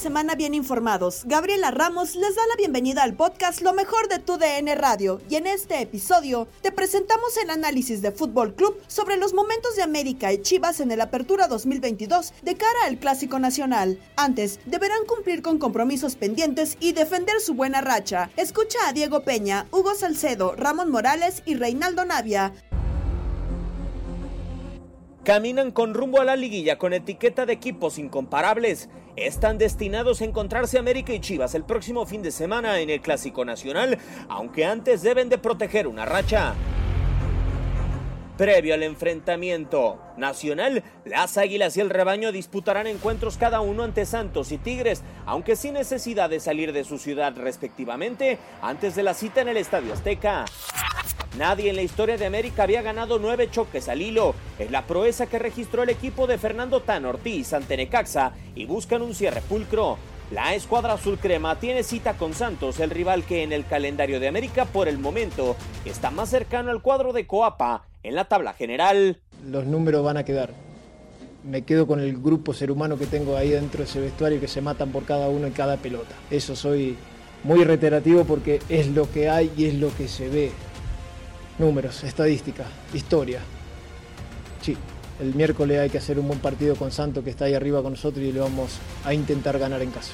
Semana bien informados. Gabriela Ramos les da la bienvenida al podcast Lo mejor de tu DN Radio y en este episodio te presentamos el análisis de Fútbol Club sobre los momentos de América y Chivas en el Apertura 2022 de cara al Clásico Nacional. Antes, deberán cumplir con compromisos pendientes y defender su buena racha. Escucha a Diego Peña, Hugo Salcedo, Ramón Morales y Reinaldo Navia. Caminan con rumbo a la liguilla con etiqueta de equipos incomparables. Están destinados a encontrarse América y Chivas el próximo fin de semana en el Clásico Nacional, aunque antes deben de proteger una racha. Previo al enfrentamiento nacional, las Águilas y el Rebaño disputarán encuentros cada uno ante Santos y Tigres, aunque sin necesidad de salir de su ciudad respectivamente antes de la cita en el Estadio Azteca. Nadie en la historia de América había ganado nueve choques al hilo. Es la proeza que registró el equipo de Fernando Tan Ortiz ante Necaxa y buscan un cierre pulcro. La escuadra azul crema tiene cita con Santos, el rival que en el calendario de América por el momento está más cercano al cuadro de Coapa en la tabla general. Los números van a quedar. Me quedo con el grupo ser humano que tengo ahí dentro de ese vestuario que se matan por cada uno en cada pelota. Eso soy muy reiterativo porque es lo que hay y es lo que se ve. Números, estadística, historia. Sí, el miércoles hay que hacer un buen partido con Santo que está ahí arriba con nosotros y le vamos a intentar ganar en casa.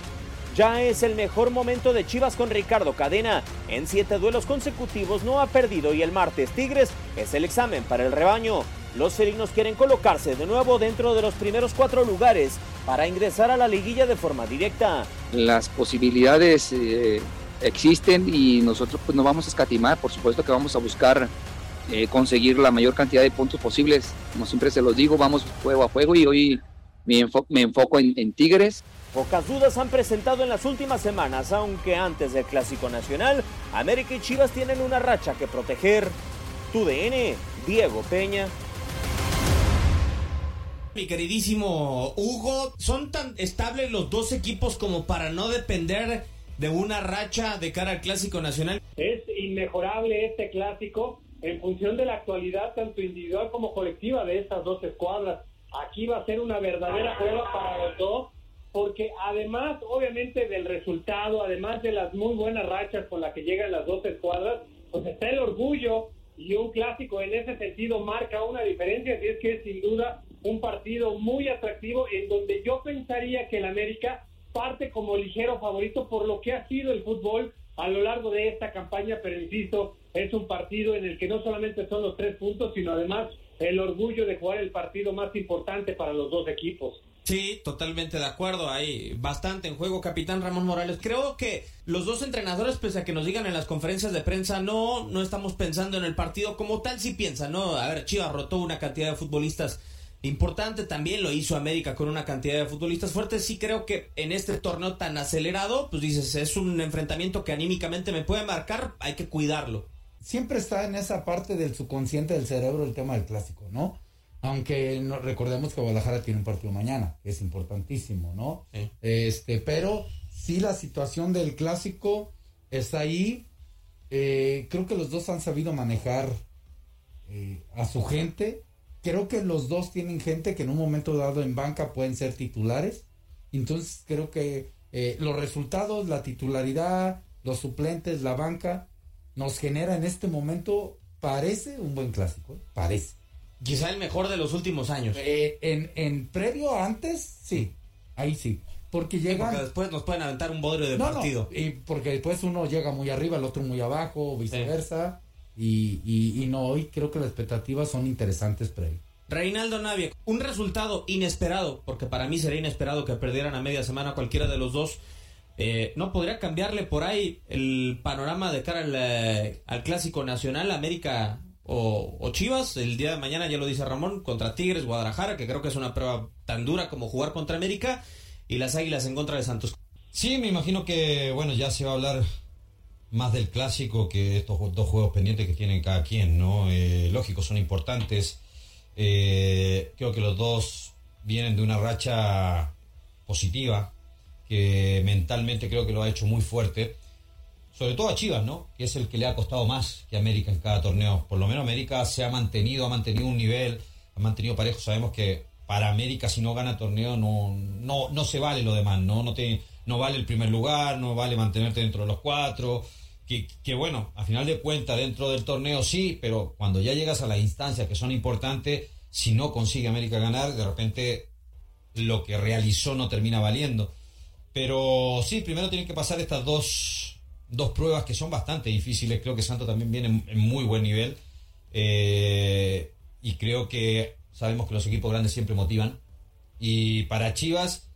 Ya es el mejor momento de Chivas con Ricardo Cadena. En siete duelos consecutivos no ha perdido y el martes Tigres es el examen para el rebaño. Los felinos quieren colocarse de nuevo dentro de los primeros cuatro lugares para ingresar a la liguilla de forma directa. Las posibilidades eh, existen y nosotros pues no vamos a escatimar. Por supuesto que vamos a buscar eh, conseguir la mayor cantidad de puntos posibles. Como siempre se los digo, vamos juego a juego y hoy me, enfo me enfoco en, en Tigres. Pocas dudas han presentado en las últimas semanas, aunque antes del Clásico Nacional, América y Chivas tienen una racha que proteger. Tu DN, Diego Peña. Mi queridísimo Hugo, ¿son tan estables los dos equipos como para no depender de una racha de cara al Clásico Nacional? Es inmejorable este clásico en función de la actualidad tanto individual como colectiva de estas dos escuadras. Aquí va a ser una verdadera prueba para los dos porque además, obviamente, del resultado, además de las muy buenas rachas con las que llegan las dos escuadras, pues está el orgullo y un clásico en ese sentido marca una diferencia, y es que es sin duda un partido muy atractivo en donde yo pensaría que el América parte como ligero favorito por lo que ha sido el fútbol a lo largo de esta campaña, pero insisto, es un partido en el que no solamente son los tres puntos, sino además el orgullo de jugar el partido más importante para los dos equipos. Sí, totalmente de acuerdo. Hay bastante en juego, capitán Ramón Morales. Creo que los dos entrenadores, pese a que nos digan en las conferencias de prensa, no, no estamos pensando en el partido como tal, sí piensan, ¿no? A ver, Chivas rotó una cantidad de futbolistas importante, también lo hizo América con una cantidad de futbolistas fuertes. Sí creo que en este torneo tan acelerado, pues dices, es un enfrentamiento que anímicamente me puede marcar, hay que cuidarlo. Siempre está en esa parte del subconsciente del cerebro el tema del clásico, ¿no? Aunque no, recordemos que Guadalajara tiene un partido mañana, que es importantísimo, ¿no? Este, pero sí la situación del clásico está ahí. Eh, creo que los dos han sabido manejar eh, a su gente. Creo que los dos tienen gente que en un momento dado en banca pueden ser titulares. Entonces creo que eh, los resultados, la titularidad, los suplentes, la banca, nos genera en este momento, parece un buen clásico, parece. Quizá el mejor de los últimos años. Eh, en, en previo antes, sí. Ahí sí. Porque llegan. porque después nos pueden aventar un bodrio de partido. y porque después uno llega muy arriba, el otro muy abajo, viceversa. Y, y, y, no, hoy creo que las expectativas son interesantes previo. Reinaldo Navia, un resultado inesperado, porque para mí sería inesperado que perdieran a media semana cualquiera de los dos. Eh, ¿No podría cambiarle por ahí el panorama de cara al, eh, al Clásico Nacional América o, o, Chivas. El día de mañana, ya lo dice Ramón, contra Tigres, Guadalajara, que creo que es una prueba tan dura como jugar contra América, y las Águilas en contra de Santos. Sí, me imagino que, bueno, ya se va a hablar más del clásico que estos dos juegos pendientes que tienen cada quien, ¿no? Eh, lógico, son importantes. Eh, creo que los dos vienen de una racha positiva, que mentalmente creo que lo ha hecho muy fuerte sobre todo a Chivas, ¿no? Que es el que le ha costado más que América en cada torneo. Por lo menos América se ha mantenido, ha mantenido un nivel, ha mantenido parejo. Sabemos que para América si no gana torneo no, no, no se vale lo demás, ¿no? No, te, no vale el primer lugar, no vale mantenerte dentro de los cuatro. Que, bueno, a final de cuentas dentro del torneo sí, pero cuando ya llegas a las instancias que son importantes, si no consigue América ganar, de repente lo que realizó no termina valiendo. Pero sí, primero tienen que pasar estas dos dos pruebas que son bastante difíciles. Creo que Santos también viene en, muy buen nivel. Eh, y creo que sabemos que los equipos grandes siempre motivan. Y para Chivas,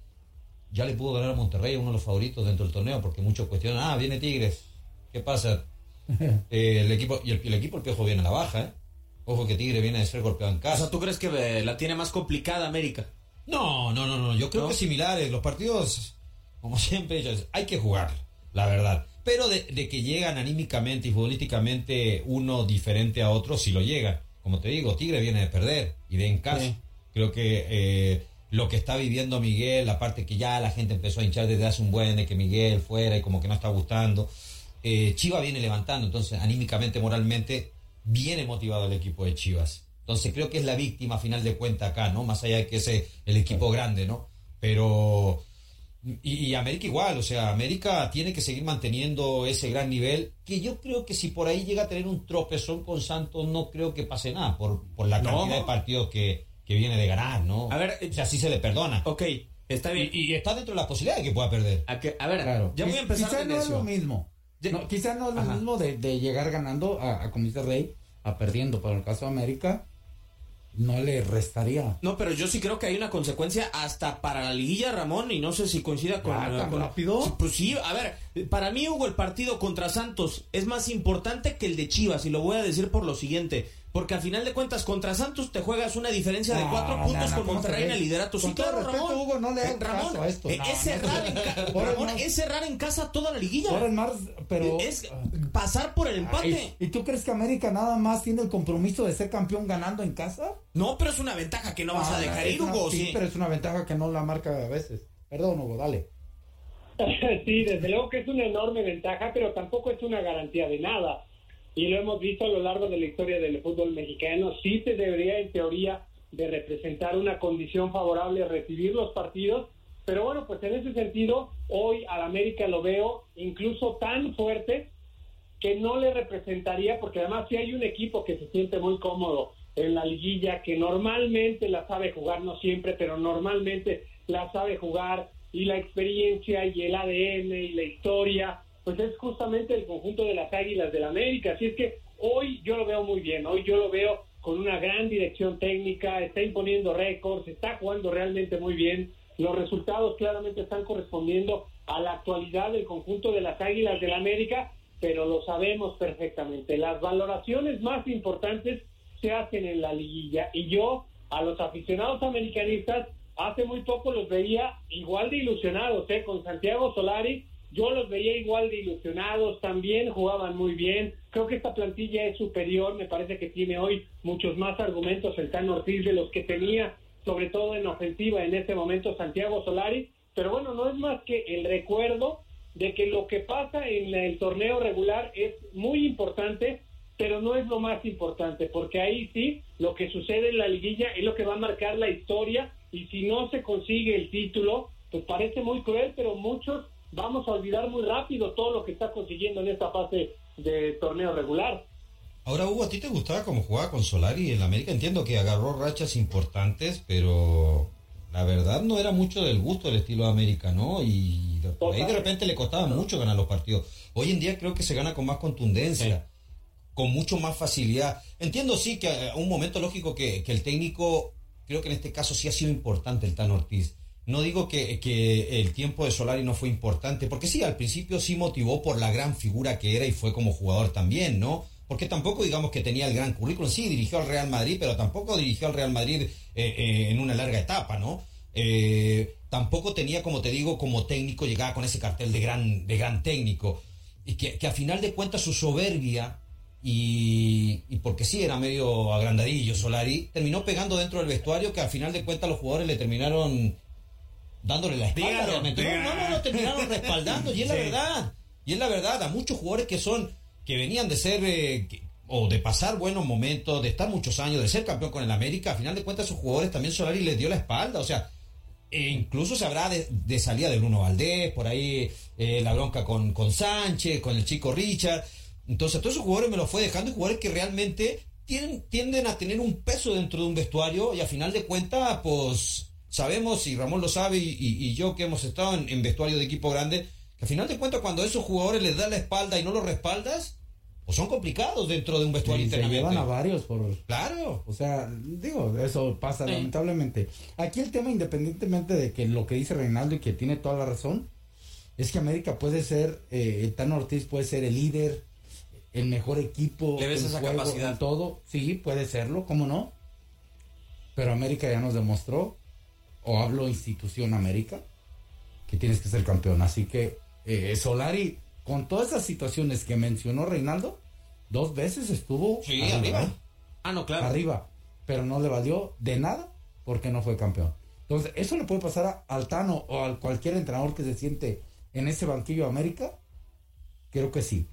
ya le pudo ganar a Monterrey, uno de los favoritos dentro del torneo, porque muchos cuestionan, ah, viene Tigres, ¿qué pasa? Eh, el equipo, y el, equipo el Piojo viene a la baja, ¿eh? Ojo que Tigre viene de ser golpeado en casa. O sea, ¿tú crees que eh, la tiene más complicada América? No, no, no, no. Yo creo que similares. Los partidos, como siempre, hay que jugar, la verdad. Pero de, que llegan anímicamente y futbolísticamente uno diferente a otro, si lo llega. Como te digo, Tigre viene de perder y de en casa. Creo que eh, lo que está viviendo Miguel, la parte que ya la gente empezó a hinchar desde hace un buen de que Miguel fuera y como que no está gustando. Eh, Chivas viene levantando, entonces anímicamente, moralmente, viene motivado el equipo de Chivas. Entonces creo que es la víctima a final de cuenta acá, ¿no? Más allá de que es el equipo grande, ¿no? Pero y, América igual, o sea, América tiene que seguir manteniendo ese gran nivel, que yo creo que si por ahí llega a tener un tropezón con Santos, no creo que pase nada, por, por la cantidad de partidos que, que, viene de ganar, ¿no? A ver, o sea, así se le perdona. Ok, está bien. Y, está dentro de la posibilidad de que pueda perder. A, a ver, claro. ya voy a empezar Quizá no es lo mismo. Quizá no es lo mismo de, de, llegar ganando a, a, como dice Rey, a perdiendo, para el caso de América, no le restaría. No, pero yo sí creo que hay una consecuencia hasta para la liguilla, Ramón, y no sé si coincida con... Ah, rápido? Pues sí, a ver, para mí Hugo el partido contra Santos es más importante que el de Chivas, y lo voy a decir por lo siguiente. Porque al final de cuentas, contra Santos te juegas una diferencia de cuatro puntos con Monterrey en el liderato. sí, claro, Ramón. Hugo, no le eh, Ramón, a esto. Eh, es, en Ramón, es cerrar en casa toda la liguilla. pero... Es pasar por el empate. ¿Y tú crees que América nada más tiene el compromiso de ser campeón ganando en casa? No, pero es una ventaja que no vas a dejar ir, Hugo. Sí, pero es una ventaja que no la marca a veces. Perdón, Hugo, dale. Sí, desde luego que es una enorme ventaja, pero tampoco es una garantía de nada y lo hemos visto a lo largo de la historia del fútbol mexicano, sí te debería en teoría de representar una condición favorable a recibir los partidos, pero bueno, pues en ese sentido, hoy al América lo veo incluso tan fuerte que no le representaría, porque además si hay un equipo que se siente muy cómodo en la liguilla, que normalmente la sabe jugar, no siempre, pero normalmente la sabe jugar, y la experiencia y el ADN y la historia, pues es justamente el conjunto de las Águilas del la América. Así es que hoy yo lo veo muy bien, hoy yo lo veo con una gran dirección técnica, está imponiendo récords, está jugando realmente muy bien. Los resultados claramente están correspondiendo a la actualidad del conjunto de las Águilas del la América, pero lo sabemos perfectamente. Las valoraciones más importantes se hacen en la liguilla y yo a los aficionados americanistas hace muy poco los veía igual de ilusionados, ¿eh? con Santiago Solari yo los veía igual de ilusionados, también jugaban muy bien. Creo que esta plantilla es superior, me parece que tiene hoy muchos más argumentos el Tano Ortiz de los que tenía, sobre todo en ofensiva en este momento Santiago Solari. Pero bueno, no es más que el recuerdo de que lo que pasa en el torneo regular es muy importante, pero no es lo más importante, porque ahí sí, lo que sucede en la liguilla es lo que va a marcar la historia y si no se consigue el título, pues parece muy cruel, pero muchos vamos a olvidar muy rápido todo lo que está consiguiendo en esta fase de torneo regular. Ahora, Hugo, ¿a ti te gustaba cómo jugaba con Solari en América? Entiendo que agarró rachas importantes, pero la verdad no era mucho del gusto del estilo de América, ¿no? Y ahí de repente le costaba mucho ganar los partidos. Hoy en día creo que se gana con más contundencia, con mucho más facilidad. Entiendo, sí, que a un momento lógico que, que el técnico, creo que en este caso sí ha sido importante el Tan Ortiz no digo que, que, el tiempo de Solari no fue importante, porque sí, al principio sí motivó por la gran figura que era y fue como jugador también, ¿no? Porque tampoco digamos que tenía el gran currículum, sí, dirigió al Real Madrid, pero tampoco dirigió al Real Madrid eh, eh, en una larga etapa, ¿no? Eh, tampoco tenía, como te digo, como técnico, llegaba con ese cartel de gran, de gran técnico. Y que, que a final de cuentas su soberbia, y, y, porque sí era medio agrandadillo Solari, terminó pegando dentro del vestuario que a final de cuentas los jugadores le terminaron dándole la espalda No, no, no, lo terminaron respaldando, y es la verdad. Y es la verdad, a muchos jugadores que son, que venían de ser, eh, o de pasar buenos momentos, de estar muchos años, de ser campeón con el América, a final de cuentas, esos jugadores también Solari les dio la espalda, o sea, e incluso se habrá de, salida de Bruno Valdés, por ahí eh, la bronca con, con Sánchez, con el chico Richard. Entonces, todos esos jugadores me los fue dejando y jugadores que realmente tienen, tienden a tener un peso dentro de un vestuario y a final de cuentas, pues sabemos, y Ramón lo sabe, y, yo que hemos estado en, vestuario de equipo grande, que al final de cuentas cuando a esos jugadores les da la espalda y no los respaldas, pues son complicados dentro de un vestuario y Se llevan a varios por... Claro. O sea, digo, eso pasa lamentablemente. Aquí el tema, independientemente de que lo que dice Reinaldo y que tiene toda la razón, es que América puede ser, eh, el Tano Ortiz puede ser el líder, el mejor equipo, ¿Le ves esa capacidad? todo. Sí, puede serlo, ¿cómo no? Pero América ya nos demostró o hablo institución América, que tienes que ser campeón. Así que eh, Solari, con todas esas situaciones que mencionó Reinaldo, dos veces estuvo arriba. Ah, no, claro. Arriba, pero no le valió de nada porque no fue campeón. Entonces, ¿eso le puede pasar a Altano o a cualquier entrenador que se siente en ese banquillo América? Creo que sí.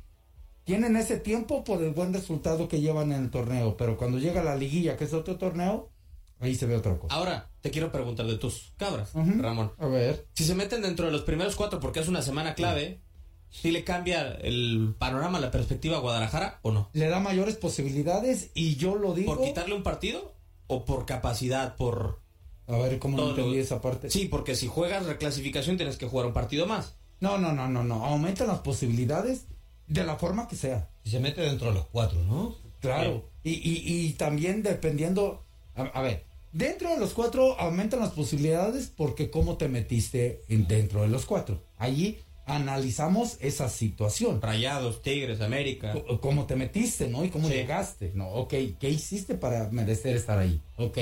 Tienen ese tiempo por el buen resultado que llevan en el torneo, pero cuando llega la liguilla, que es otro torneo, Ahí se ve otra cosa. Ahora, te quiero preguntar de tus cabras, Ramón. A ver. Si se meten dentro de los primeros cuatro porque es una semana clave, ¿sí le cambia el panorama, la perspectiva a Guadalajara o no? Le da mayores posibilidades y yo lo digo. ¿Por quitarle un partido? ¿O por capacidad? ¿Por.? A ver, ¿cómo no entendí esa parte? Sí, porque si juegas reclasificación tienes que jugar un partido más. No, no, no, no, no. Aumentan las posibilidades de la forma que sea. Y se mete dentro de los cuatro, ¿no? Claro. Y, y, y también dependiendo. a ver, Dentro de los cuatro aumentan las posibilidades porque cómo te metiste dentro de los cuatro. Allí analizamos esa situación. Rayados, Tigres, América. cómo te metiste, ¿no? Y cómo llegaste, ¿no? Ok, ¿qué hiciste para merecer estar ahí? Ok,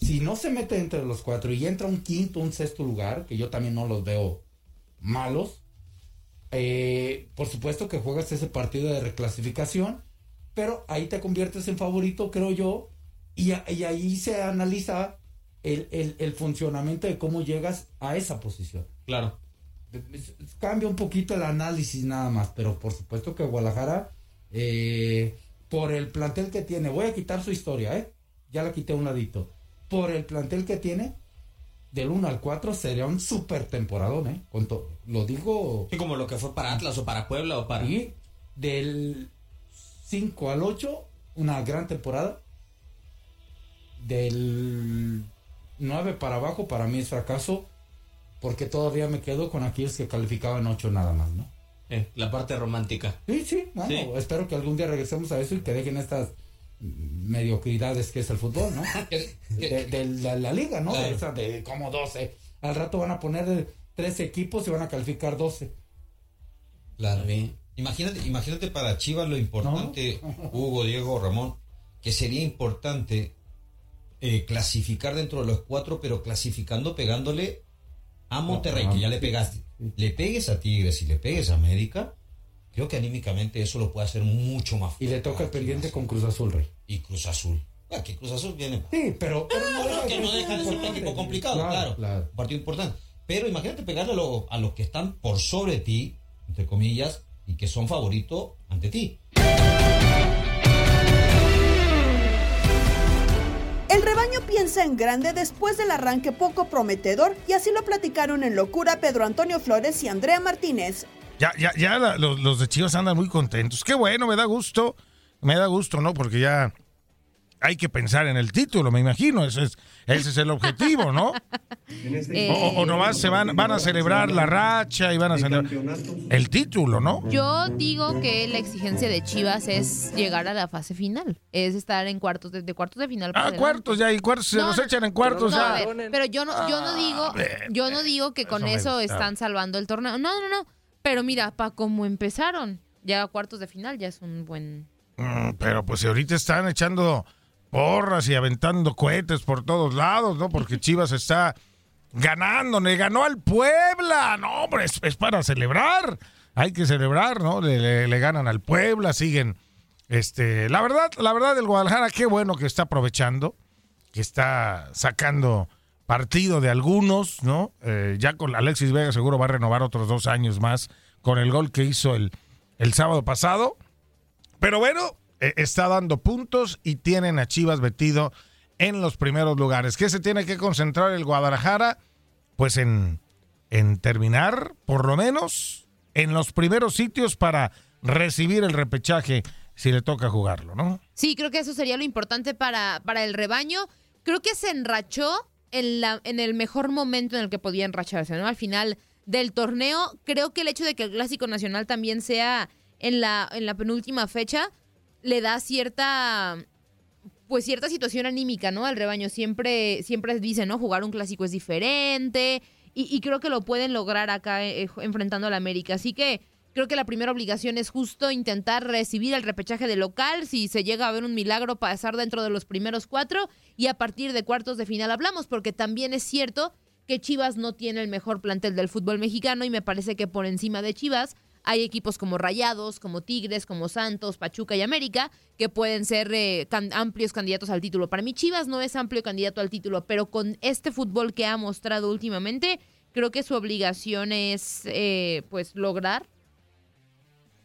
si no se mete entre los cuatro y entra un quinto, un sexto lugar, que yo también no los veo malos, eh, por supuesto que juegas ese partido de reclasificación, pero ahí te conviertes en favorito, creo yo, y, ahí se analiza el, funcionamiento de cómo llegas a esa posición. Claro. Cambia un poquito el análisis nada más, pero por supuesto que Guadalajara, eh, por el plantel que tiene, voy a quitar su historia, ¿eh? Ya la quité un ladito. Por el plantel que tiene, del 1 al 4 sería un super temporadón, ¿eh? lo digo. Sí, como lo que fue para Atlas o para Puebla o para. Sí, del 5 al 8, una gran temporada. Del 9 para abajo, para mí es fracaso, porque todavía me quedo con aquellos que calificaban 8 nada más, ¿no? Eh, la parte romántica. Sí, sí, bueno, Sí. espero que algún día regresemos a eso y que dejen estas mediocridades que es el fútbol, ¿no? de, de la, la liga, ¿no? Claro. De, esa de como 12. Al rato van a poner 13 equipos y van a calificar 12. Claro. Imagínate, imagínate para Chivas lo importante, Hugo, Diego, Ramón, que sería importante eh, clasificar dentro de los cuatro, pero clasificando pegándole a Monterrey, Ah, que ya le pegaste. Le pegues a Tigres y le pegues a América, creo que anímicamente eso lo puede hacer mucho más Y le toca el pendiente con Cruz Azul, Rey. Y Cruz Azul. Ah, que Cruz Azul viene. Sí, pero, pero no que no deja de ser un equipo complicado, Claro, claro. claro. Un partido importante. Pero imagínate pegarle a, lo- a los que están por sobre ti, entre comillas, y que son favoritos ante ti. El rebaño piensa en grande después del arranque poco prometedor y así lo platicaron en locura Pedro Antonio Flores y Andrea Martínez. Ya, ya, ya los, los de Chivas andan muy contentos. Qué bueno, me da gusto. Me da gusto, ¿no? Porque ya hay que pensar en el título, me imagino. Ese es, ese es el objetivo, ¿no? Eh, O, o- nomás se van, van a celebrar la racha y van a celebrar el título, ¿no? Yo digo que la exigencia de Chivas es llegar a la fase final, es estar en cuartos de, de cuartos de final. para Ah, adelante. cuartos ya, y cuartos se No, los echan en cuartos no, ya. a ver, pero yo no, yo no digo, yo no digo que con eso están salvando el torneo. No, no, no. Pero mira, para cómo empezaron, ya a cuartos de final ya es un buen. Mm, Pero pues si ahorita están echando porras y aventando cohetes por todos lados, ¿no? Porque Chivas está ganando, le ganó al Puebla. No, hombre, es, es para celebrar. Hay que celebrar, ¿no? Le, le- le ganan al Puebla, siguen. Este, la verdad, la verdad del Guadalajara, qué bueno que está aprovechando, que está sacando partido de algunos, ¿no? Eh, ya con Alexis Vega seguro va a renovar otros dos años más con el gol que hizo el, el sábado pasado. Pero bueno, eh, está dando puntos y tienen a Chivas metido en los primeros lugares. ¿Qué se tiene que concentrar el Guadalajara? Pues en, en terminar, por lo menos, en los primeros sitios para recibir el repechaje si le toca jugarlo, ¿no? Sí, creo que eso sería lo importante para, para el rebaño. Creo que se enrachó en, la, en el mejor momento en el que podía enracharse, ¿no? Al final del torneo, creo que el hecho de que el Clásico Nacional también sea en la, en la penúltima fecha, le da cierta pues cierta situación anímica, ¿no? Al rebaño siempre, siempre dice, ¿no? Jugar un clásico es diferente y, y creo que lo pueden lograr acá eh, enfrentando al América. Así que creo que la primera obligación es justo intentar recibir el repechaje de local, si se llega a ver un milagro, pasar dentro de los primeros cuatro y a partir de cuartos de final hablamos, porque también es cierto que Chivas no tiene el mejor plantel del fútbol mexicano y me parece que por encima de Chivas hay equipos como Rayados, como Tigres, como Santos, Pachuca y América que pueden ser eh, can- amplios candidatos al título. Para mí Chivas no es amplio candidato al título, pero con este fútbol que ha mostrado últimamente, creo que su obligación es eh, pues lograr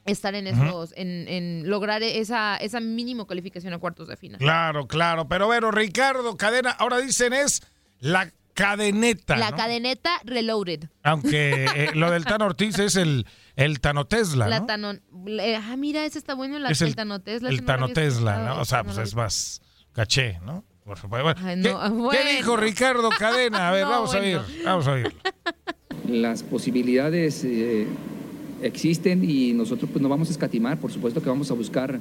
estar en esos, en, en lograr esa, esa mínimo calificación a cuartos de final. Claro, claro. Pero bueno, Ricardo Cadena, ahora dicen es la cadeneta. La ¿no? cadeneta reloaded. Aunque eh, lo del Tan Ortiz es el, el Tano Tesla, La ¿no? Tano- ah, mira, ese está bueno, la, es el, el, Tano Tesla. el ese no ¿no? O sea, pues es más caché, ¿no? Por. Bueno, Ay, ¿qué, no, qué bueno. dijo Ricardo Cadena? A ver, No, vamos a oír, vamos a oír. Las posibilidades eh, existen y nosotros pues no vamos a escatimar, por supuesto que vamos a buscar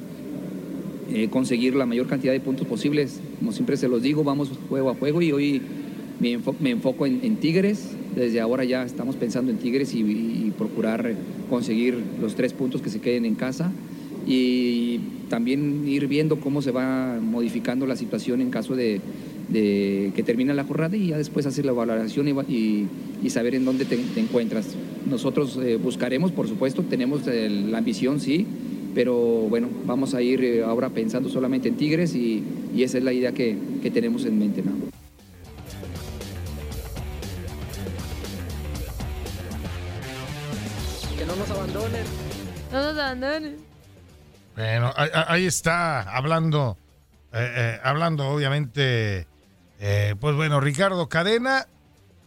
eh, conseguir la mayor cantidad de puntos posibles. Como siempre se los digo, vamos juego a juego y hoy me, enfo- me enfoco en, Tigres. Desde ahora ya estamos pensando en Tigres y, procurar conseguir los tres puntos que se queden en casa y también ir viendo cómo se va modificando la situación en caso de, que termine la jornada y ya después hacer la valoración y, saber en dónde te, encuentras. Nosotros eh, buscaremos, por supuesto, tenemos la ambición, sí, pero bueno, vamos a ir eh, ahora pensando solamente en Tigres y, esa es la idea que, tenemos en mente. Abandonen. No nos abandonen. Bueno, ahí, ahí está hablando, eh, eh, hablando obviamente, eh, pues bueno, Ricardo Cadena,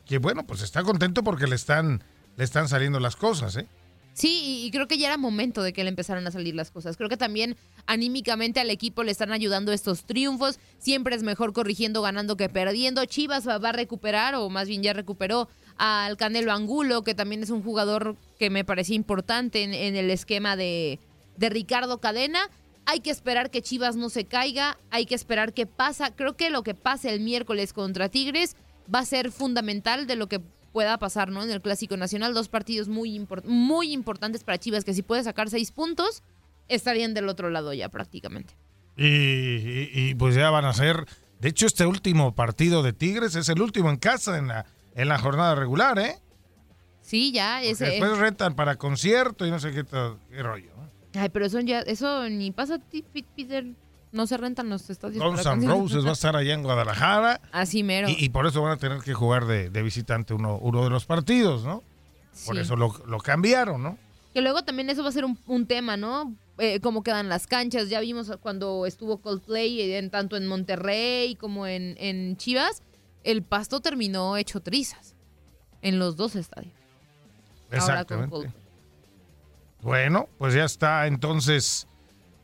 que bueno, pues está contento porque le están, le están saliendo las cosas, ¿eh? Sí, y, y creo que ya era momento de que le empezaran a salir las cosas. Creo que también anímicamente al equipo le están ayudando estos triunfos. Siempre es mejor corrigiendo, ganando que perdiendo. Chivas va, va a recuperar, o más bien ya recuperó al Canelo Angulo, que también es un jugador que me parecía importante en, el esquema de, Ricardo Cadena. Hay que esperar que Chivas no se caiga, hay que esperar qué pasa. Creo que lo que pase el miércoles contra Tigres va a ser fundamental de lo que pueda pasar, ¿no? En el Clásico Nacional, dos partidos muy, muy importantes para Chivas, que si puede sacar seis puntos, estarían del otro lado ya prácticamente. Y, y- y, pues ya van a ser. De hecho, este último partido de Tigres es el último en casa en la, en la jornada regular, ¿eh? Sí, ya, Porque ese. después rentan para concierto y no sé qué, qué rollo. Ay, pero eso ya, eso ni pasa, ti- Pi- Peter. No se rentan los estadios. Guns N'. Roses va a estar allá en Guadalajara. Así mero. Y, y por eso van a tener que jugar de, de visitante uno, uno de los partidos, ¿no? Por Sí. eso lo, lo cambiaron, ¿no? Que luego también eso va a ser un, un tema, ¿no? Eh, cómo quedan las canchas. Ya vimos cuando estuvo Coldplay, en, tanto en Monterrey como en, en Chivas, el pasto terminó hecho trizas en los dos estadios. Exactamente. Bueno, pues ya está entonces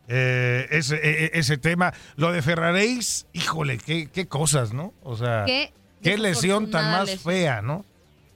eh, ese, e- e- ese tema. Lo de Ferraréis, híjole, qué, qué cosas, ¿no? O sea, Qué qué lesión tan más lesión. fea, ¿no?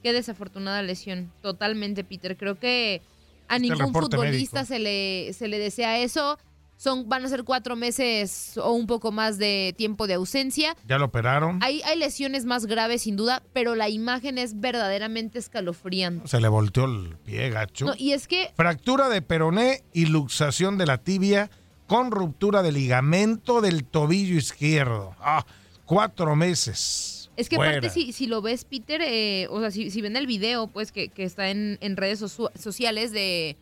Qué desafortunada lesión. Totalmente, Peter. Creo que a ningún reporte futbolista médico. se le, se le desea eso. Son, van a ser cuatro meses o un poco más de tiempo de ausencia. Ya lo operaron. Hay, hay lesiones más graves, sin duda, pero la imagen es verdaderamente escalofriante. Se le volteó el pie, gacho. No, y es que Fractura de peroné y luxación de la tibia con ruptura de ligamento del tobillo izquierdo. Ah, cuatro meses. Es que Fuera. aparte, si, si lo ves, Peter, eh, o sea, si, si ven el video, pues, que, que está en, en redes sociales de,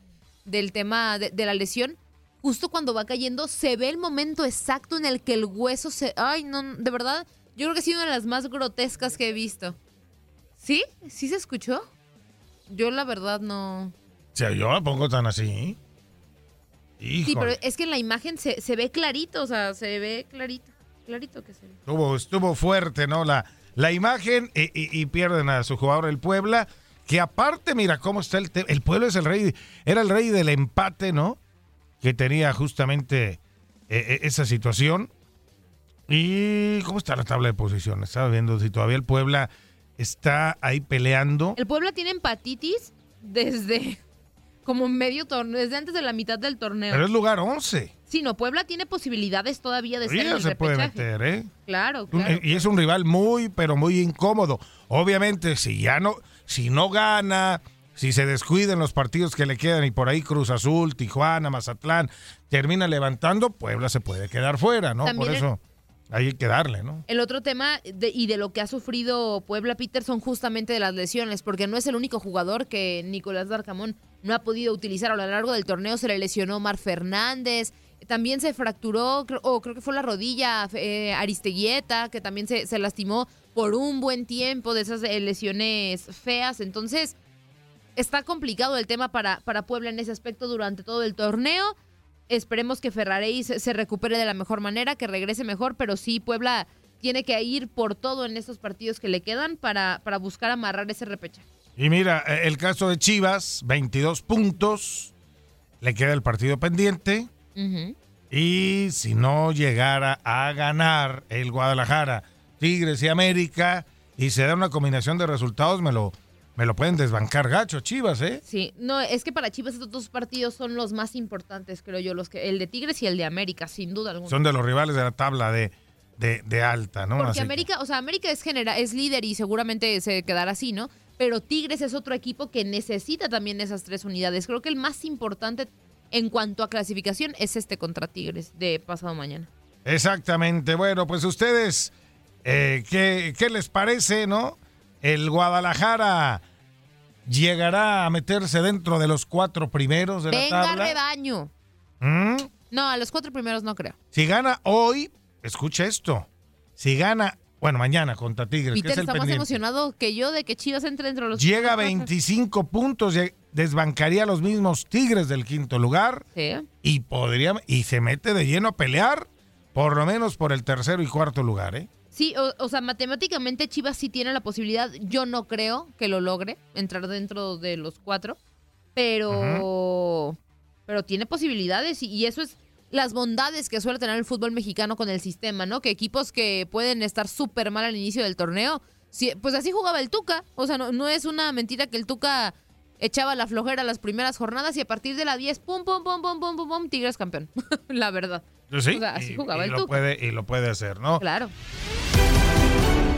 del tema de, de la lesión, justo cuando va cayendo, se ve el momento exacto en el que el hueso se... Ay, no, de verdad, yo creo que ha sido una de las más grotescas que he visto. ¿Sí? ¿Sí se escuchó? Yo la verdad no... O sea, yo la pongo tan así. Sí, pero es que en la imagen se, se ve clarito, o sea, se ve clarito, clarito que se ve. Estuvo, estuvo fuerte, ¿no? La, la imagen y, y- y pierden a su jugador el Puebla, que aparte, mira cómo está el te- El Puebla es el rey, era el rey del empate, ¿no? Que tenía justamente eh, eh, esa situación. ¿Y cómo está la tabla de posiciones? Estaba viendo si todavía el Puebla está ahí peleando. El Puebla tiene empatitis desde como medio torneo, desde antes de la mitad del torneo. Pero es lugar 11. Sí, no, Puebla tiene posibilidades todavía de Todavía el se puede meter, ¿eh? Claro, claro. Y es un rival muy, pero muy incómodo. Obviamente, si ya no, si no gana, si se descuida en los partidos que le quedan y por ahí Cruz Azul, Tijuana, Mazatlán, termina levantando, Puebla se puede quedar fuera, ¿no? También por eso hay que darle, ¿no? El otro tema de- y de lo que ha sufrido Puebla Peter son justamente de las lesiones, porque no es el único jugador que Nicolás Darcamón no ha podido utilizar a lo largo del torneo. Se le lesionó Mar Fernández, también se fracturó, creo- o creo que fue la rodilla eh, Aristeguieta, que también se, se lastimó por un buen tiempo de esas lesiones feas. Entonces, está complicado el tema para, para Puebla en ese aspecto durante todo el torneo. Esperemos que Ferrarey se, se recupere de la mejor manera, que regrese mejor, pero sí, Puebla tiene que ir por todo en estos partidos que le quedan para, para buscar amarrar ese repechaje. Y mira, eh, el caso de Chivas, 22 puntos, le queda el partido pendiente. Y si no llegara a ganar el Guadalajara, Tigres y América, y se da una combinación de resultados, me lo, me lo pueden desbancar gacho, Chivas, ¿eh? Sí, no, es que para Chivas estos dos partidos son los más importantes, creo yo, los que el de Tigres y el de América, sin duda alguna. Son de los rivales de la tabla de, de, de alta, ¿no? Porque Así que- América, o sea, América es genera, es líder y seguramente se quedará así, ¿no? Pero Tigres es otro equipo que necesita también esas tres unidades. Creo que el más importante en cuanto a clasificación es este contra Tigres de pasado mañana. Exactamente. Bueno, pues ustedes, eh, ¿qué, qué les parece, no? El Guadalajara llegará a meterse dentro de los cuatro primeros de la Venga, tabla. rebaño. ¿Mm? No, a los cuatro primeros no creo. Si gana hoy, escucha esto. Si gana, bueno, mañana contra Tigres, que Peter es el está más emocionado que yo de que Chivas entre dentro de los Llega a 25 puntos, desbancaría a los mismos Tigres del quinto lugar Sí. y podría y se mete de lleno a pelear por lo menos por el tercero y cuarto lugar, ¿eh? Sí, o, o sea, matemáticamente Chivas sí tiene la posibilidad. Yo no creo que lo logre entrar dentro de los cuatro. pero, pero tiene posibilidades y, y eso es las bondades que suele tener el fútbol mexicano con el sistema, ¿no? Que equipos que pueden estar súper mal al inicio del torneo, sí, pues así jugaba el Tuca. O sea, no, no es una mentira que el Tuca echaba la flojera las primeras jornadas y a partir de la 10, pum, pum, pum, pum, pum, pum, pum, Tigres campeón. la verdad. Sí, O sea, así y- jugaba y el lo puede, y lo puede hacer, ¿no? Claro.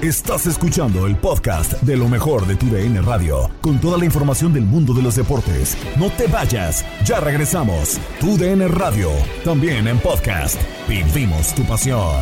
Estás escuchando el podcast de lo mejor de tu DN Radio, con toda la información del mundo de los deportes. No te vayas, ya regresamos. Tu DN Radio, también en podcast. Vivimos tu pasión.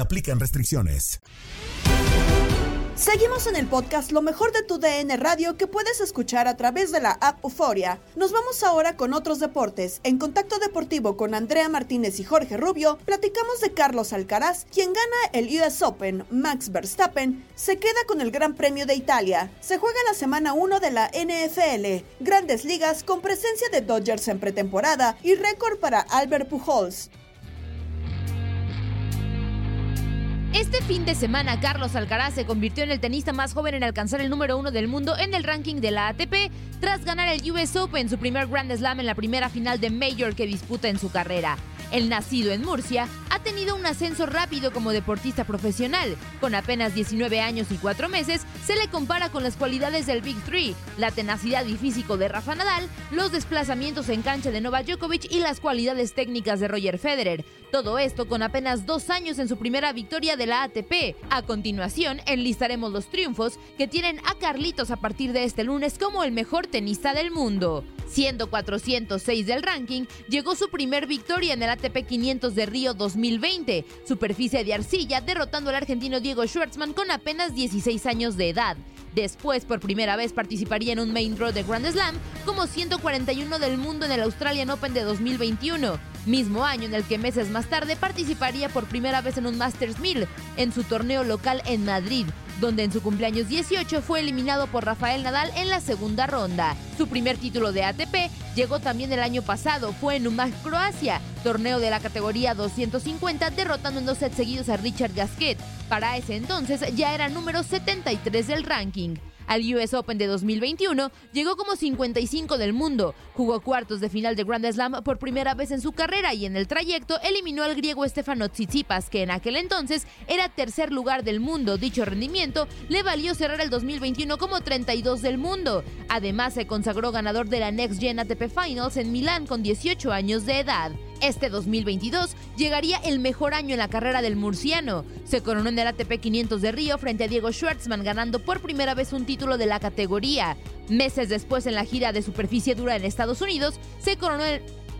aplican restricciones. Seguimos en el podcast Lo mejor de tu DN Radio que puedes escuchar a través de la app Euforia. Nos vamos ahora con otros deportes. En Contacto Deportivo con Andrea Martínez y Jorge Rubio, platicamos de Carlos Alcaraz, quien gana el US Open. Max Verstappen se queda con el Gran Premio de Italia. Se juega la semana 1 de la NFL. Grandes ligas con presencia de Dodgers en pretemporada y récord para Albert Pujols. Este fin de semana, Carlos Alcaraz se convirtió en el tenista más joven en alcanzar el número uno del mundo en el ranking de la ATP, tras ganar el US Open, su primer Grand Slam en la primera final de Major que disputa en su carrera. El nacido en Murcia ha tenido un ascenso rápido como deportista profesional. Con apenas 19 años y 4 meses, se le compara con las cualidades del Big Three, la tenacidad y físico de Rafa Nadal, los desplazamientos en cancha de Novak Djokovic y las cualidades técnicas de Roger Federer. Todo esto con apenas dos años en su primera victoria de la ATP. A continuación, enlistaremos los triunfos que tienen a Carlitos a partir de este lunes como el mejor tenista del mundo. Siendo 406 del ranking, llegó su primer victoria en el ATP 500 de Río 2020, superficie de arcilla, derrotando al argentino Diego Schwartzman con apenas 16 años de edad. Después, por primera vez, participaría en un main draw de Grand Slam como 141 del mundo en el Australian Open de 2021, mismo año en el que meses más tarde participaría por primera vez en un Masters 1000 en su torneo local en Madrid, donde en su cumpleaños 18 fue eliminado por Rafael Nadal en la segunda ronda. Su primer título de ATP llegó también el año pasado, fue en Umag, Croacia, torneo de la categoría 250, derrotando en dos sets seguidos a Richard Gasquet. Para ese entonces ya era número 73 del ranking. Al US Open de 2021 llegó como 55 del mundo, jugó cuartos de final de Grand Slam por primera vez en su carrera y en el trayecto eliminó al griego Stefano Tsitsipas, que en aquel entonces era tercer lugar del mundo. Dicho rendimiento le valió cerrar el 2021 como 32 del mundo. Además se consagró ganador de la Next Gen ATP Finals en Milán con 18 años de edad. Este 2022 llegaría el mejor año en la carrera del murciano. Se coronó en el ATP 500 de Río frente a Diego Schwartzman, ganando por primera vez un título de la categoría. Meses después, en la gira de superficie dura en Estados Unidos, se coronó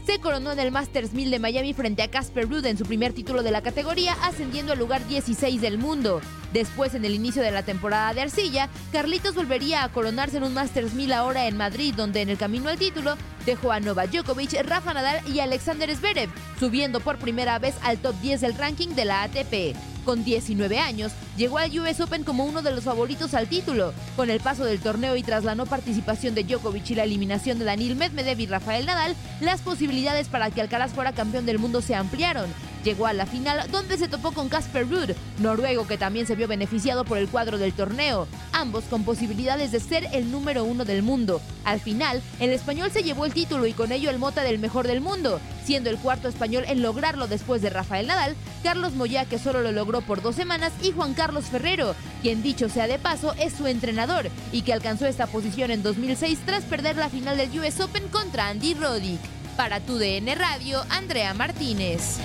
se coronó en el Masters 1000 de Miami frente a Casper Ruud en su primer título de la categoría, ascendiendo al lugar 16 del mundo. Después, en el inicio de la temporada de arcilla, Carlitos volvería a coronarse en un Masters 1000 ahora en Madrid, donde en el camino al título dejó a Novak Djokovic, Rafa Nadal y Alexander Zverev, subiendo por primera vez al top 10 del ranking de la ATP. Con 19 años, llegó al US Open como uno de los favoritos al título. Con el paso del torneo y tras la no participación de Djokovic y la eliminación de Daniil Medvedev y Rafael Nadal, las posibilidades para que Alcaraz fuera campeón del mundo se ampliaron. Llegó a la final donde se topó con Casper Ruud, noruego que también se vio beneficiado por el cuadro del torneo, ambos con posibilidades de ser el número uno del mundo. Al final, el español se llevó el título y con ello el mota del mejor del mundo, siendo el cuarto español en lograrlo después de Rafael Nadal, Carlos Moya que solo lo logró por dos semanas y Juan Carlos Ferrero, quien dicho sea de paso es su entrenador y que alcanzó esta posición en 2006 tras perder la final del US Open contra Andy Roddick. Para tu DN Radio, Andrea Martínez.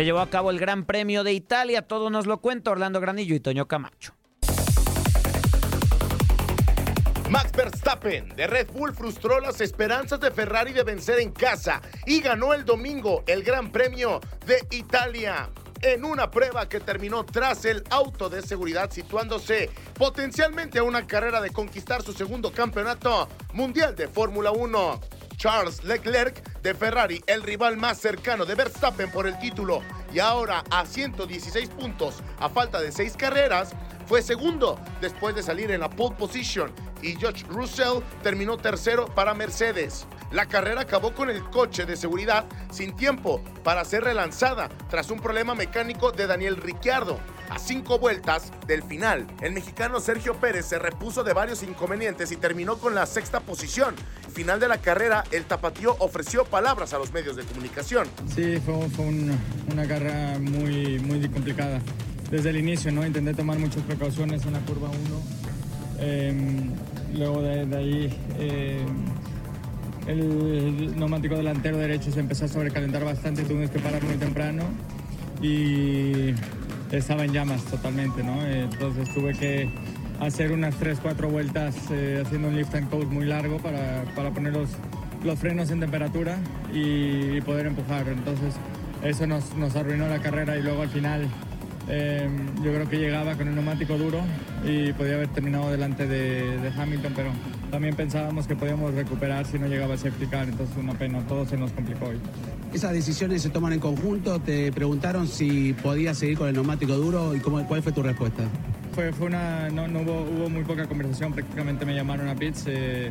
Se llevó a cabo el Gran Premio de Italia, todo nos lo cuenta Orlando Granillo y Toño Camacho. Max Verstappen de Red Bull frustró las esperanzas de Ferrari de vencer en casa y ganó el domingo el Gran Premio de Italia en una prueba que terminó tras el auto de seguridad situándose potencialmente a una carrera de conquistar su segundo campeonato mundial de Fórmula 1. Charles Leclerc de Ferrari, el rival más cercano de Verstappen por el título y ahora a 116 puntos a falta de seis carreras, fue segundo después de salir en la pole position y George Russell terminó tercero para Mercedes. La carrera acabó con el coche de seguridad sin tiempo para ser relanzada tras un problema mecánico de Daniel Ricciardo. A cinco vueltas del final, el mexicano Sergio Pérez se repuso de varios inconvenientes y terminó con la sexta posición. Final de la carrera, el tapatío ofreció palabras a los medios de comunicación. Sí, fue, una carrera muy, muy complicada. Desde el inicio, ¿no? Intenté tomar muchas precauciones en la curva 1. Em, luego de, ahí em, el neumático delantero derecho se empezó a sobrecalentar bastante, tuvimos que parar muy temprano y estaba en llamas totalmente, ¿no? Entonces tuve que hacer unas 3, 4 vueltas eh, haciendo un lift and coast muy largo para, para poner los, los, frenos en temperatura y, poder empujar. Entonces eso nos, nos, arruinó la carrera y luego al final em, yo creo que llegaba con el neumático duro y podía haber terminado delante de, de, Hamilton, pero también pensábamos que podíamos recuperar si no llegaba a safety car, entonces una pena, todo se nos complicó hoy. ¿Esas decisiones se toman en conjunto? ¿Te preguntaron si podías seguir con el neumático duro y cómo, cuál fue tu respuesta? Fue, fue una, no, no hubo, hubo, muy poca conversación, prácticamente me llamaron a pits eh,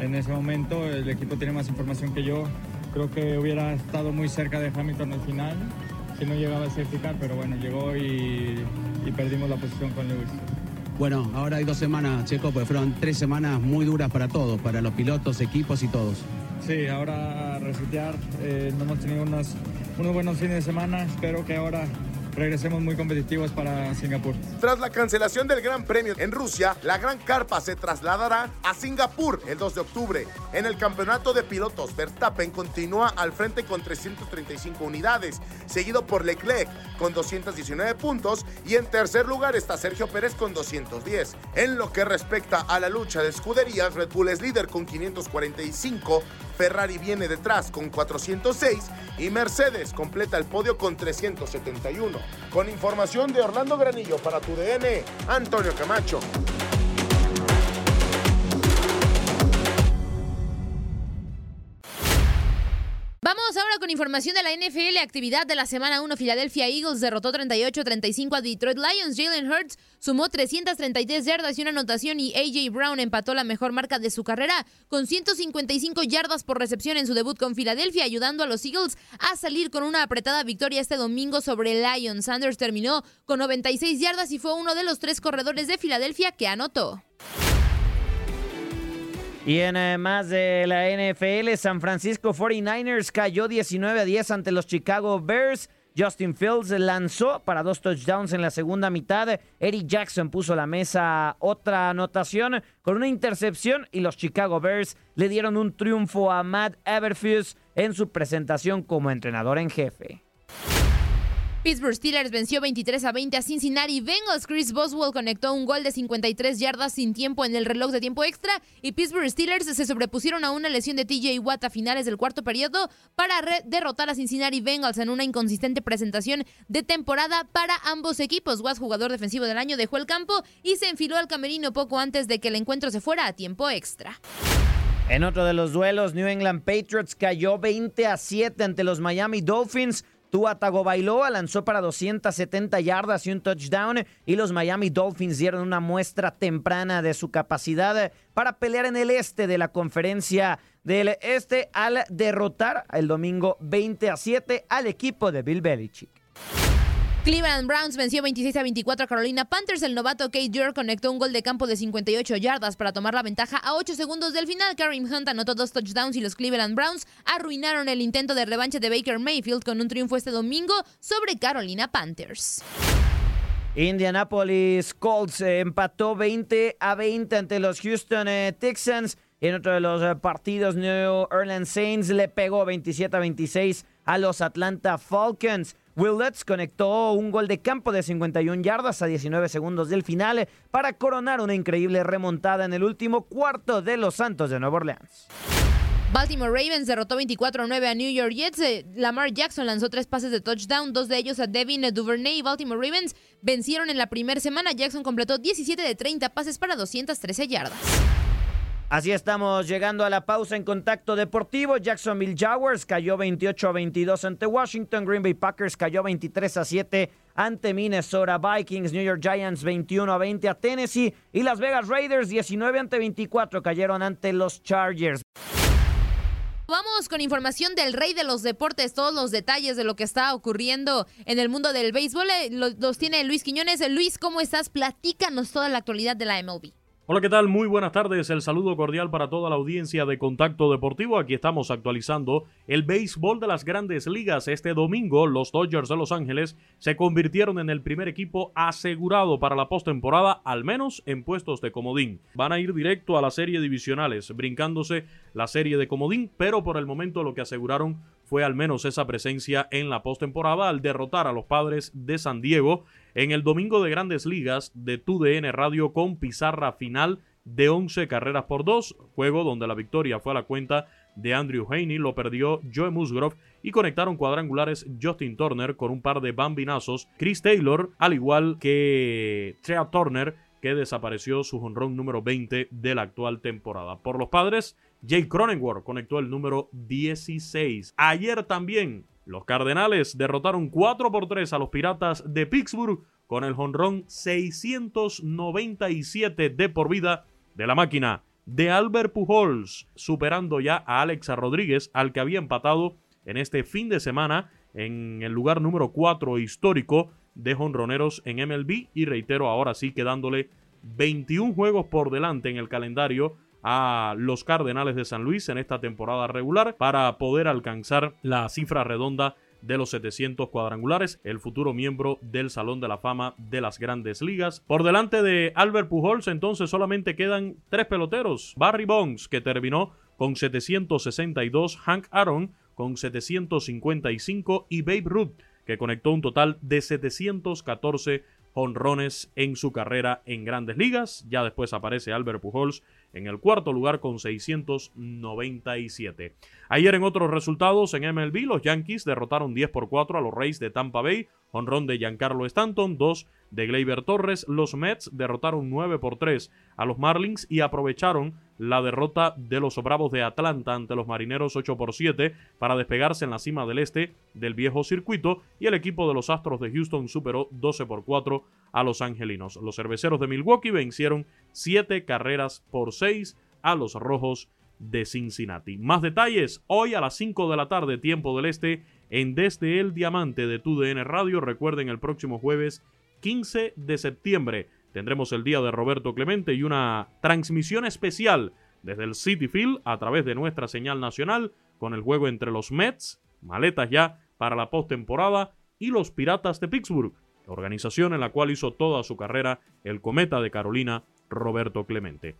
en ese momento, el equipo tiene más información que yo, creo que hubiera estado muy cerca de Hamilton al final, si no llegaba a certificar, pero bueno, llegó y, y perdimos la posición con Lewis. Bueno, ahora hay dos semanas, Checo, porque fueron tres semanas muy duras para todos, para los pilotos, equipos y todos. Sí, ahora resetear. Eh, no hemos tenido unos, unos buenos fines de semana. Espero que ahora regresemos muy competitivos para Singapur. Tras la cancelación del Gran Premio en Rusia, la Gran Carpa se trasladará a Singapur el 2 de octubre. En el campeonato de pilotos, Verstappen continúa al frente con 335 unidades, seguido por Leclerc con 219 puntos y en tercer lugar está Sergio Pérez con 210. En lo que respecta a la lucha de escuderías, Red Bull es líder con 545, Ferrari viene detrás con 406 y Mercedes completa el podio con 371. Con información de Orlando Granillo para tu DN, Antonio Camacho. Con información de la NFL. Actividad de la semana 1. Philadelphia Eagles derrotó 38-35 a Detroit Lions. Jalen Hurts sumó 333 yardas y una anotación y AJ Brown empató la mejor marca de su carrera con 155 yardas por recepción en su debut con Filadelfia, ayudando a los Eagles a salir con una apretada victoria este domingo sobre Lions. Sanders terminó con 96 yardas y fue uno de los tres corredores de Filadelfia que anotó. Y en eh, más de la NFL, San Francisco 49ers cayó 19 a 10 ante los Chicago Bears. Justin Fields lanzó para dos touchdowns en la segunda mitad. Eric Jackson puso la mesa otra anotación con una intercepción y los Chicago Bears le dieron un triunfo a Matt Everfuse en su presentación como entrenador en jefe. Pittsburgh Steelers venció 23 a 20 a Cincinnati Bengals. Chris Boswell conectó un gol de 53 yardas sin tiempo en el reloj de tiempo extra y Pittsburgh Steelers se sobrepusieron a una lesión de TJ Watt a finales del cuarto periodo para derrotar a Cincinnati Bengals en una inconsistente presentación de temporada para ambos equipos. Watt, jugador defensivo del año, dejó el campo y se enfiló al camerino poco antes de que el encuentro se fuera a tiempo extra. En otro de los duelos, New England Patriots cayó 20 a 7 ante los Miami Dolphins. Tua Tagovailoa lanzó para 270 yardas y un touchdown y los Miami Dolphins dieron una muestra temprana de su capacidad para pelear en el este de la conferencia del este al derrotar el domingo 20 a 7 al equipo de Bill Belichick. Cleveland Browns venció 26 a 24 a Carolina Panthers. El novato Kate Dior conectó un gol de campo de 58 yardas para tomar la ventaja a 8 segundos del final. Karim Hunt anotó dos touchdowns y los Cleveland Browns arruinaron el intento de revancha de Baker Mayfield con un triunfo este domingo sobre Carolina Panthers. Indianapolis Colts empató 20 a 20 ante los Houston eh, Texans. En otro de los eh, partidos, New Orleans Saints le pegó 27 a 26 a los Atlanta Falcons. Will Lutz conectó un gol de campo de 51 yardas a 19 segundos del final para coronar una increíble remontada en el último cuarto de los Santos de Nueva Orleans. Baltimore Ravens derrotó 24-9 a New York Jets. Eh, Lamar Jackson lanzó tres pases de touchdown, dos de ellos a Devin Duvernay Baltimore Ravens vencieron en la primera semana. Jackson completó 17 de 30 pases para 213 yardas. Así estamos llegando a la pausa en contacto deportivo. Jacksonville Jaguars cayó 28 a 22 ante Washington. Green Bay Packers cayó 23 a 7 ante Minnesota Vikings. New York Giants 21 a 20 a Tennessee. Y Las Vegas Raiders 19 ante 24 cayeron ante los Chargers. Vamos con información del rey de los deportes, todos los detalles de lo que está ocurriendo en el mundo del béisbol. eh, Los, tiene Luis Quiñones. Luis, ¿cómo estás? Platícanos toda la actualidad de la MLB. Hola, ¿qué tal? Muy buenas tardes. El saludo cordial para toda la audiencia de Contacto Deportivo. Aquí estamos actualizando el béisbol de las grandes ligas. Este domingo, los Dodgers de Los Ángeles se convirtieron en el primer equipo asegurado para la postemporada, al menos en puestos de comodín. Van a ir directo a la serie divisionales, brincándose la serie de comodín, pero por el momento lo que aseguraron fue al menos esa presencia en la postemporada al derrotar a los padres de San Diego en el domingo de grandes ligas de TUDN Radio con pizarra final de 11 carreras por 2, juego donde la victoria fue a la cuenta de Andrew Haney, lo perdió Joe Musgrove y conectaron cuadrangulares Justin Turner con un par de bambinazos, Chris Taylor, al igual que Trea Turner, que desapareció su jonrón número 20 de la actual temporada. Por los padres, Jake Cronenworth conectó el número 16. Ayer también los Cardenales derrotaron 4 por 3 a los Piratas de Pittsburgh con el jonrón 697 de por vida de la máquina de Albert Pujols, superando ya a Alex Rodríguez, al que había empatado en este fin de semana en el lugar número 4 histórico de jonroneros en MLB y reitero ahora sí quedándole 21 juegos por delante en el calendario a los Cardenales de San Luis en esta temporada regular para poder alcanzar la cifra redonda de los 700 cuadrangulares, el futuro miembro del Salón de la Fama de las Grandes Ligas. Por delante de Albert Pujols, entonces solamente quedan tres peloteros. Barry Bonds, que terminó con 762, Hank Aaron con 755 y Babe Ruth, que conectó un total de 714 honrones en su carrera en grandes ligas. Ya después aparece Albert Pujols en el cuarto lugar con 697. Ayer en otros resultados en MLB, los Yankees derrotaron 10 por 4 a los Rays de Tampa Bay, honrón de Giancarlo Stanton, 2 de Gleyber Torres. Los Mets derrotaron 9 por 3 a los Marlins y aprovecharon la derrota de los Bravos de Atlanta ante los Marineros 8 por 7 para despegarse en la cima del este del viejo circuito y el equipo de los Astros de Houston superó 12 por 4 a los Angelinos. Los Cerveceros de Milwaukee vencieron 7 carreras por 6 a los Rojos de Cincinnati. Más detalles hoy a las 5 de la tarde, tiempo del este, en Desde el Diamante de TUDN Radio. Recuerden el próximo jueves 15 de septiembre tendremos el día de Roberto Clemente y una transmisión especial desde el City Field a través de nuestra señal nacional con el juego entre los Mets, maletas ya para la postemporada, y los Piratas de Pittsburgh, organización en la cual hizo toda su carrera el cometa de Carolina Roberto Clemente.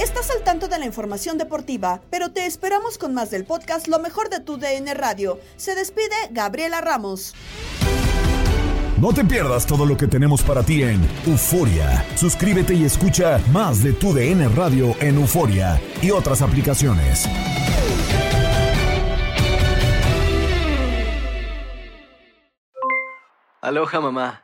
Estás al tanto de la información deportiva, pero te esperamos con más del podcast Lo mejor de tu DN Radio. Se despide Gabriela Ramos. No te pierdas todo lo que tenemos para ti en Euforia. Suscríbete y escucha más de tu DN Radio en Euforia y otras aplicaciones. Aloha mamá,